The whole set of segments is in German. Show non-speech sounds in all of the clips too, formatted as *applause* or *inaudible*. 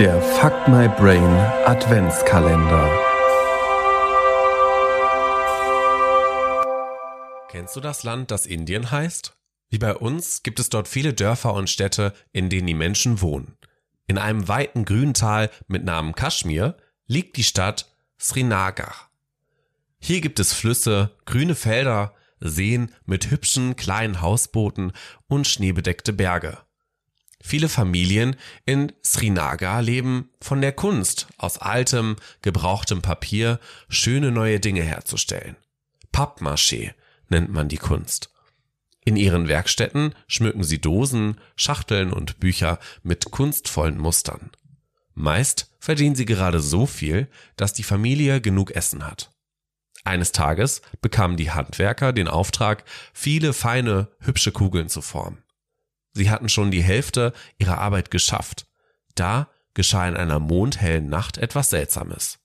Der Fuck My Brain Adventskalender. Kennst du das Land, das Indien heißt? Wie bei uns gibt es dort viele Dörfer und Städte, in denen die Menschen wohnen. In einem weiten Grüntal mit Namen Kaschmir liegt die Stadt Srinagar. Hier gibt es Flüsse, grüne Felder, Seen mit hübschen kleinen Hausbooten und schneebedeckte Berge. Viele Familien in Srinagar leben von der Kunst, aus altem, gebrauchtem Papier schöne neue Dinge herzustellen. Pappmaché nennt man die Kunst. In ihren Werkstätten schmücken sie Dosen, Schachteln und Bücher mit kunstvollen Mustern. Meist verdienen sie gerade so viel, dass die Familie genug Essen hat. Eines Tages bekamen die Handwerker den Auftrag, viele feine, hübsche Kugeln zu formen. Sie hatten schon die Hälfte ihrer Arbeit geschafft. Da geschah in einer mondhellen Nacht etwas Seltsames.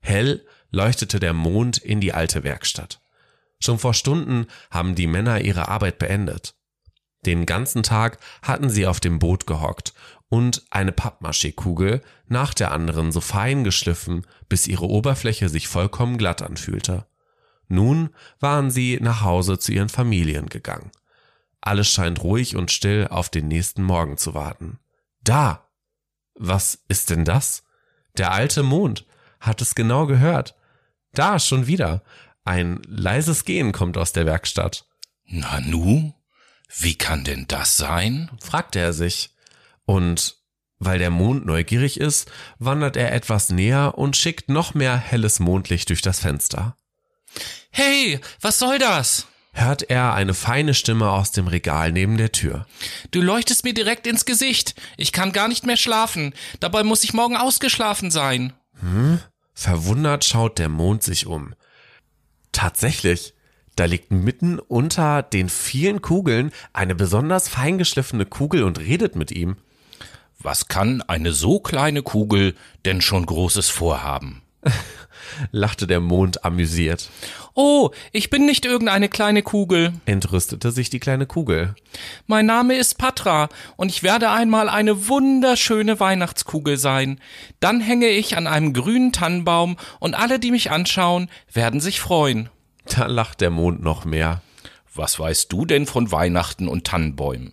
Hell leuchtete der Mond in die alte Werkstatt. Schon vor Stunden haben die Männer ihre Arbeit beendet. Den ganzen Tag hatten sie auf dem Boot gehockt und eine Pappmaché-Kugel nach der anderen so fein geschliffen, bis ihre Oberfläche sich vollkommen glatt anfühlte. Nun waren sie nach Hause zu ihren Familien gegangen. Alles scheint ruhig und still auf den nächsten Morgen zu warten. Da! Was ist denn das? Der alte Mond hat es genau gehört. Da schon wieder. Ein leises Gehen kommt aus der Werkstatt. Nanu? Wie kann denn das sein? fragte er sich. Und weil der Mond neugierig ist, wandert er etwas näher und schickt noch mehr helles Mondlicht durch das Fenster. Hey, was soll das? Hört er eine feine Stimme aus dem Regal neben der Tür. Du leuchtest mir direkt ins Gesicht. Ich kann gar nicht mehr schlafen. Dabei muss ich morgen ausgeschlafen sein. Hm? Verwundert schaut der Mond sich um. Tatsächlich, da liegt mitten unter den vielen Kugeln eine besonders feingeschliffene Kugel und redet mit ihm. Was kann eine so kleine Kugel denn schon Großes vorhaben? *laughs* lachte der Mond amüsiert. Oh, ich bin nicht irgendeine kleine Kugel, entrüstete sich die kleine Kugel. Mein Name ist Patra und ich werde einmal eine wunderschöne Weihnachtskugel sein. Dann hänge ich an einem grünen Tannenbaum und alle, die mich anschauen, werden sich freuen. Da lacht der Mond noch mehr. Was weißt du denn von Weihnachten und Tannenbäumen?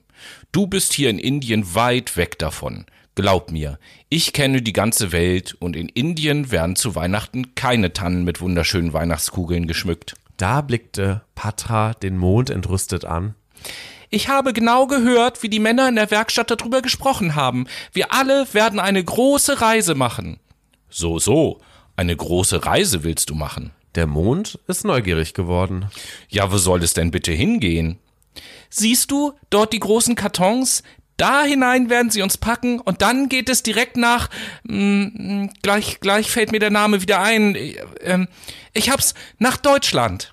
Du bist hier in Indien weit weg davon. Glaub mir, ich kenne die ganze Welt und in Indien werden zu Weihnachten keine Tannen mit wunderschönen Weihnachtskugeln geschmückt. Da blickte Patra den Mond entrüstet an. Ich habe genau gehört, wie die Männer in der Werkstatt darüber gesprochen haben. Wir alle werden eine große Reise machen. So, so, eine große Reise willst du machen. Der Mond ist neugierig geworden. Ja, wo soll es denn bitte hingehen? Siehst du dort die großen Kartons? Da hinein werden sie uns packen und dann geht es direkt nach. Mh, hm, gleich, gleich fällt mir der Name wieder ein. Ähm, ich hab's nach Deutschland.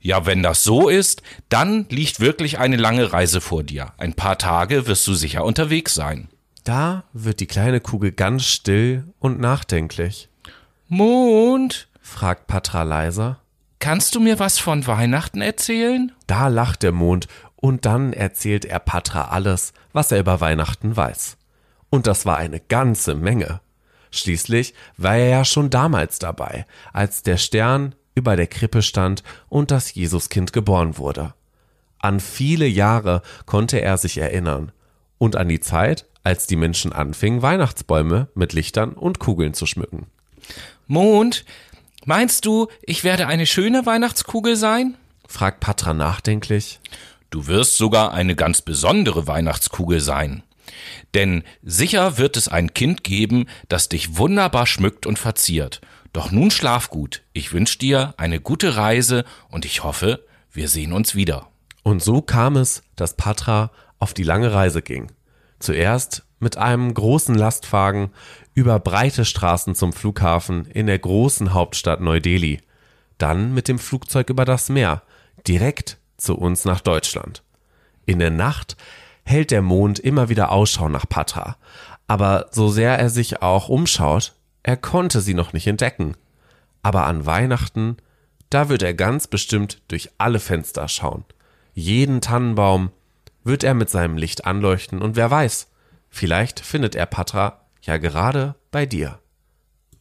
Ja, wenn das so ist, dann liegt wirklich eine lange Reise vor dir. Ein paar Tage wirst du sicher unterwegs sein. Da wird die kleine Kugel ganz still und nachdenklich. Mond? fragt Patra leiser. Kannst du mir was von Weihnachten erzählen? Da lacht der Mond und dann erzählt er Patra alles, was er über Weihnachten weiß. Und das war eine ganze Menge. Schließlich war er ja schon damals dabei, als der Stern über der Krippe stand und das Jesuskind geboren wurde. An viele Jahre konnte er sich erinnern und an die Zeit, als die Menschen anfingen, Weihnachtsbäume mit Lichtern und Kugeln zu schmücken. Mond, meinst du, ich werde eine schöne Weihnachtskugel sein? fragt Patra nachdenklich. Du wirst sogar eine ganz besondere Weihnachtskugel sein. Denn sicher wird es ein Kind geben, das dich wunderbar schmückt und verziert. Doch nun schlaf gut. Ich wünsche dir eine gute Reise und ich hoffe, wir sehen uns wieder. Und so kam es, dass Patra auf die lange Reise ging. Zuerst mit einem großen Lastwagen über breite Straßen zum Flughafen in der großen Hauptstadt Neu-Delhi. Dann mit dem Flugzeug über das Meer, direkt zu uns nach Deutschland. In der Nacht hält der Mond immer wieder Ausschau nach Patra, aber so sehr er sich auch umschaut, er konnte sie noch nicht entdecken. Aber an Weihnachten, da wird er ganz bestimmt durch alle Fenster schauen. Jeden Tannenbaum wird er mit seinem Licht anleuchten und wer weiß, vielleicht findet er Patra Ja, gerade bei dir.